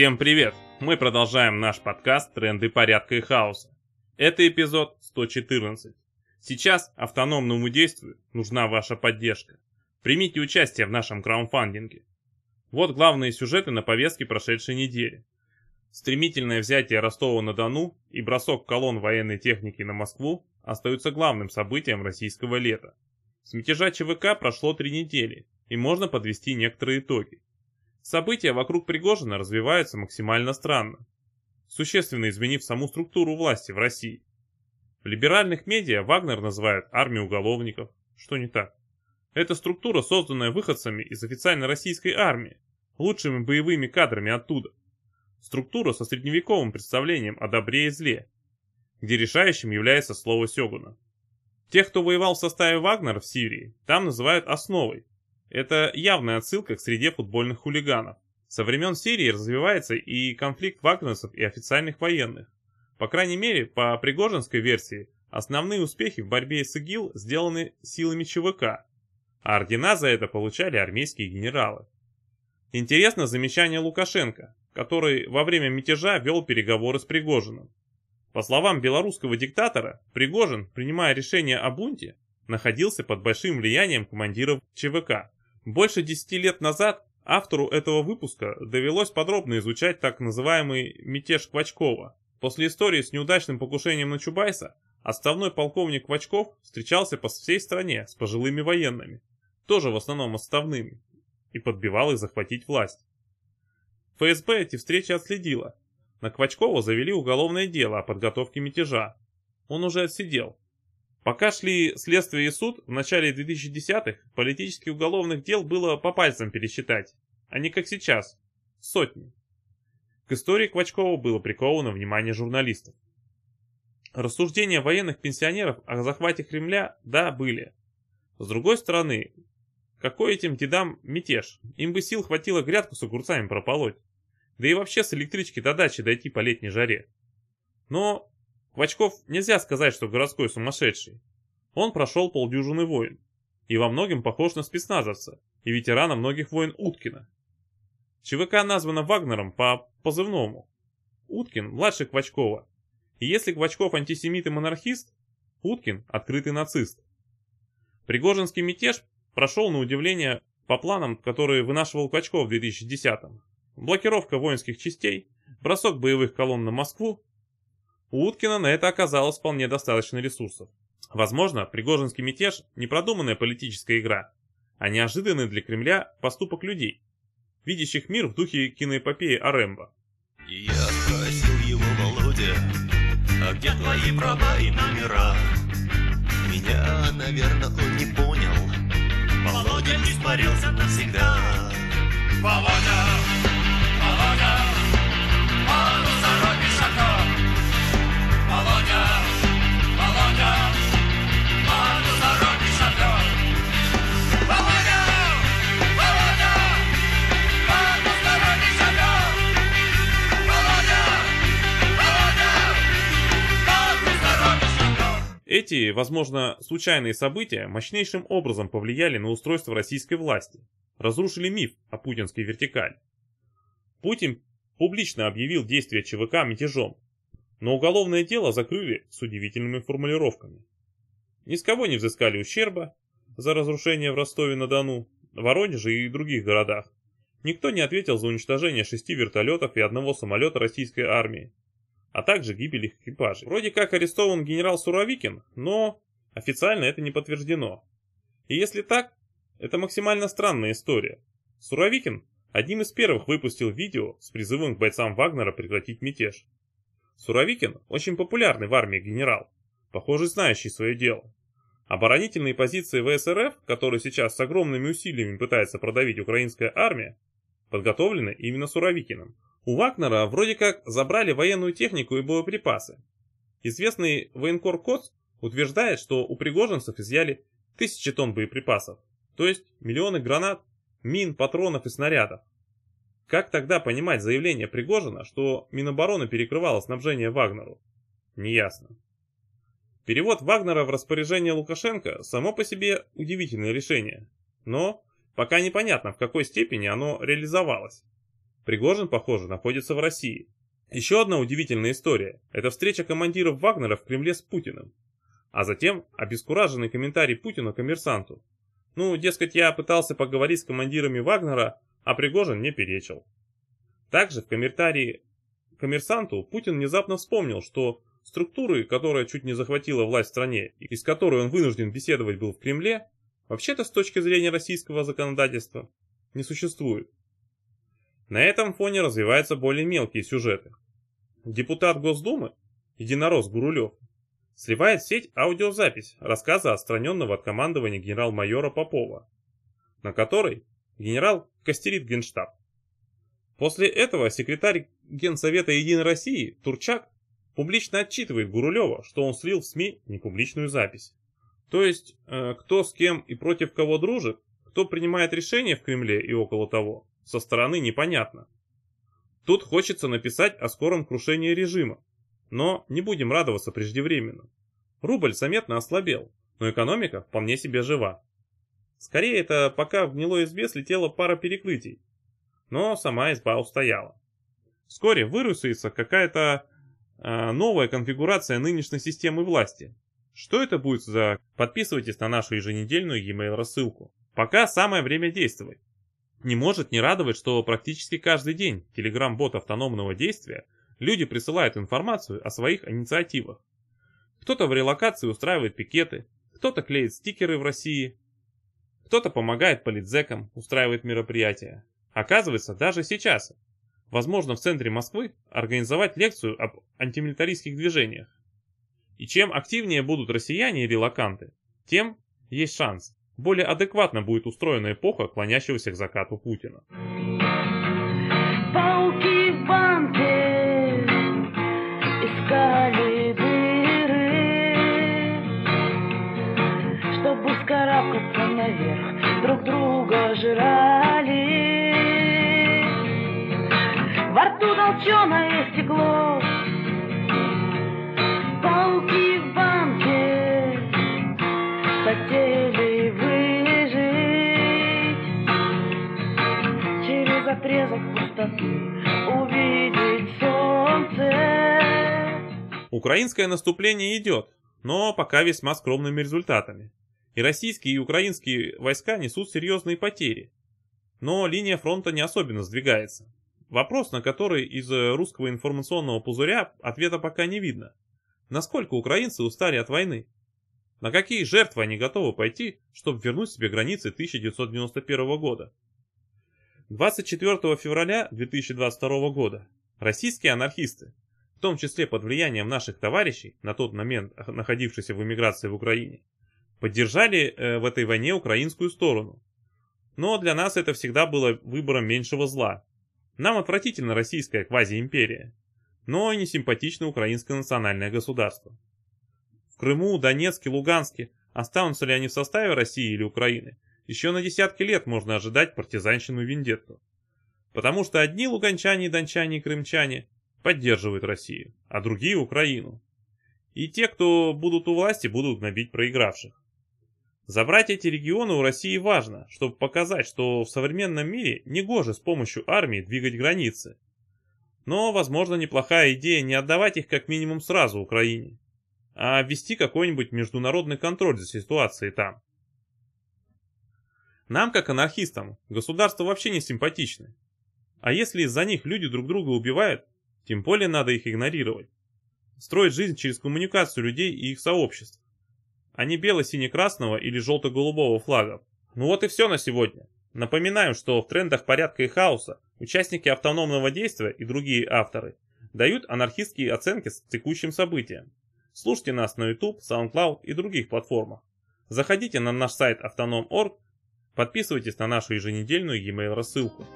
Всем привет! Мы продолжаем наш подкаст «Тренды порядка и хаоса». Это эпизод 114. Сейчас автономному действию нужна ваша поддержка. Примите участие в нашем краудфандинге. Вот главные сюжеты на повестке прошедшей недели. Стремительное взятие Ростова-на-Дону и бросок колонн военной техники на Москву остаются главным событием российского лета. С мятежа ЧВК прошло три недели, и можно подвести некоторые итоги. События вокруг Пригожина развиваются максимально странно, существенно изменив саму структуру власти в России. В либеральных медиа Вагнер называют армией уголовников. Что не так? Это структура, созданная выходцами из официальной российской армии, лучшими боевыми кадрами оттуда. Структура со средневековым представлением о добре и зле, где решающим является слово Сёгуна. Тех, кто воевал в составе Вагнера в Сирии, там называют основой. Это явная отсылка к среде футбольных хулиганов. Со времен Сирии развивается и конфликт вагнерцев и официальных военных. По крайней мере, по Пригожинской версии, основные успехи в борьбе с ИГИЛ сделаны силами ЧВК, а ордена за это получали армейские генералы. Интересно замечание Лукашенко, который во время мятежа вел переговоры с Пригожиным. По словам белорусского диктатора, Пригожин, принимая решение о бунте, находился под большим влиянием командиров ЧВК. Больше 10 лет назад автору этого выпуска довелось подробно изучать так называемый «мятеж Квачкова». После истории с неудачным покушением на Чубайса, отставной полковник Квачков встречался по всей стране с пожилыми военными, тоже в основном отставными, и подбивал их захватить власть. ФСБ эти встречи отследила, на Квачкова завели уголовное дело о подготовке мятежа. Он уже отсидел. Пока шли следствие и суд, в начале 2010-х политических уголовных дел было по пальцам пересчитать, а не как сейчас, сотни. К истории Квачкова было приковано внимание журналистов. Рассуждения военных пенсионеров о захвате Кремля, да, были. С другой стороны, какой этим дедам мятеж? Им бы сил хватило грядку с огурцами прополоть. Да и вообще с электрички до дачи дойти по летней жаре. Но Квачков нельзя сказать, что городской сумасшедший. Он прошел полдюжины войн. И во многом похож на спецназовца и ветерана многих войн Уткина. ЧВК названа Вагнером по позывному. Уткин младший Квачкова. И если Квачков антисемит и монархист, Уткин открытый нацист. Пригожинский мятеж прошел на удивление по планам, которые вынашивал Квачков в 2010-м блокировка воинских частей, бросок боевых колонн на Москву. У Уткина на это оказалось вполне достаточно ресурсов. Возможно, Пригожинский мятеж – не продуманная политическая игра, а неожиданный для Кремля поступок людей, видящих мир в духе киноэпопеи о Рэмбо. Я спросил его, Володя, а где твои права и номера? Меня, наверное, он не понял. Володя испарился навсегда. Володя! Эти, возможно, случайные события мощнейшим образом повлияли на устройство российской власти, разрушили миф о путинской вертикали. Путин публично объявил действия ЧВК мятежом, но уголовное дело закрыли с удивительными формулировками. Ни с кого не взыскали ущерба за разрушение в Ростове-на-Дону, Воронеже и других городах. Никто не ответил за уничтожение шести вертолетов и одного самолета российской армии, а также гибель их экипажей. Вроде как арестован генерал Суровикин, но официально это не подтверждено. И если так, это максимально странная история. Суровикин одним из первых выпустил видео с призывом к бойцам Вагнера прекратить мятеж. Суровикин очень популярный в армии генерал, похоже знающий свое дело. Оборонительные позиции ВСРФ, которые сейчас с огромными усилиями пытается продавить украинская армия, подготовлены именно Суровикиным. У Вагнера вроде как забрали военную технику и боеприпасы. Известный военкор Коц утверждает, что у пригожинцев изъяли тысячи тонн боеприпасов, то есть миллионы гранат, мин, патронов и снарядов. Как тогда понимать заявление Пригожина, что Минобороны перекрывало снабжение Вагнеру? Неясно. Перевод Вагнера в распоряжение Лукашенко само по себе удивительное решение, но пока непонятно в какой степени оно реализовалось. Пригожин, похоже, находится в России. Еще одна удивительная история – это встреча командиров Вагнера в Кремле с Путиным. А затем обескураженный комментарий Путина коммерсанту. Ну, дескать, я пытался поговорить с командирами Вагнера, а Пригожин не перечил. Также в комментарии коммерсанту Путин внезапно вспомнил, что структуры, которая чуть не захватила власть в стране и с которой он вынужден беседовать был в Кремле, вообще-то с точки зрения российского законодательства не существует. На этом фоне развиваются более мелкие сюжеты. Депутат Госдумы, единорос Гурулев, сливает в сеть аудиозапись рассказа отстраненного от командования генерал-майора Попова, на которой генерал костерит генштаб. После этого секретарь Генсовета Единой России Турчак публично отчитывает Гурулева, что он слил в СМИ непубличную запись. То есть, э, кто с кем и против кого дружит, кто принимает решения в Кремле и около того, со стороны непонятно. Тут хочется написать о скором крушении режима, но не будем радоваться преждевременно. Рубль заметно ослабел, но экономика вполне себе жива. Скорее это пока в гнилой избе слетела пара перекрытий, но сама изба устояла. Вскоре вырусится какая-то э, новая конфигурация нынешней системы власти. Что это будет за... Подписывайтесь на нашу еженедельную e-mail рассылку. Пока самое время действовать. Не может не радовать, что практически каждый день телеграм-бот автономного действия люди присылают информацию о своих инициативах. Кто-то в релокации устраивает пикеты, кто-то клеит стикеры в России, кто-то помогает политзекам, устраивает мероприятия. Оказывается, даже сейчас возможно в центре Москвы организовать лекцию об антимилитаристских движениях. И чем активнее будут россияне и релаканты, тем есть шанс, более адекватно будет устроена эпоха клонящегося к закату Путина. Украинское наступление идет, но пока весьма скромными результатами. И российские, и украинские войска несут серьезные потери. Но линия фронта не особенно сдвигается. Вопрос, на который из русского информационного пузыря ответа пока не видно. Насколько украинцы устали от войны? На какие жертвы они готовы пойти, чтобы вернуть себе границы 1991 года? 24 февраля 2022 года российские анархисты, в том числе под влиянием наших товарищей, на тот момент находившихся в эмиграции в Украине, поддержали э, в этой войне украинскую сторону. Но для нас это всегда было выбором меньшего зла. Нам отвратительно российская квазиимперия, но и не симпатично украинское национальное государство. В Крыму, Донецке, Луганске останутся ли они в составе России или Украины, еще на десятки лет можно ожидать партизанщину и вендетту. Потому что одни луганчане, дончане и крымчане поддерживают Россию, а другие Украину. И те, кто будут у власти, будут набить проигравших. Забрать эти регионы у России важно, чтобы показать, что в современном мире негоже с помощью армии двигать границы. Но, возможно, неплохая идея не отдавать их как минимум сразу Украине, а ввести какой-нибудь международный контроль за ситуацией там. Нам, как анархистам, государство вообще не симпатичны. А если из-за них люди друг друга убивают, тем более надо их игнорировать. Строить жизнь через коммуникацию людей и их сообществ, не бело-сине-красного или желто-голубого флагов. Ну вот и все на сегодня. Напоминаю, что в трендах порядка и хаоса участники автономного действия и другие авторы дают анархистские оценки с текущим событиям. Слушайте нас на YouTube, SoundCloud и других платформах. Заходите на наш сайт autonom.org Подписывайтесь на нашу еженедельную e-mail рассылку.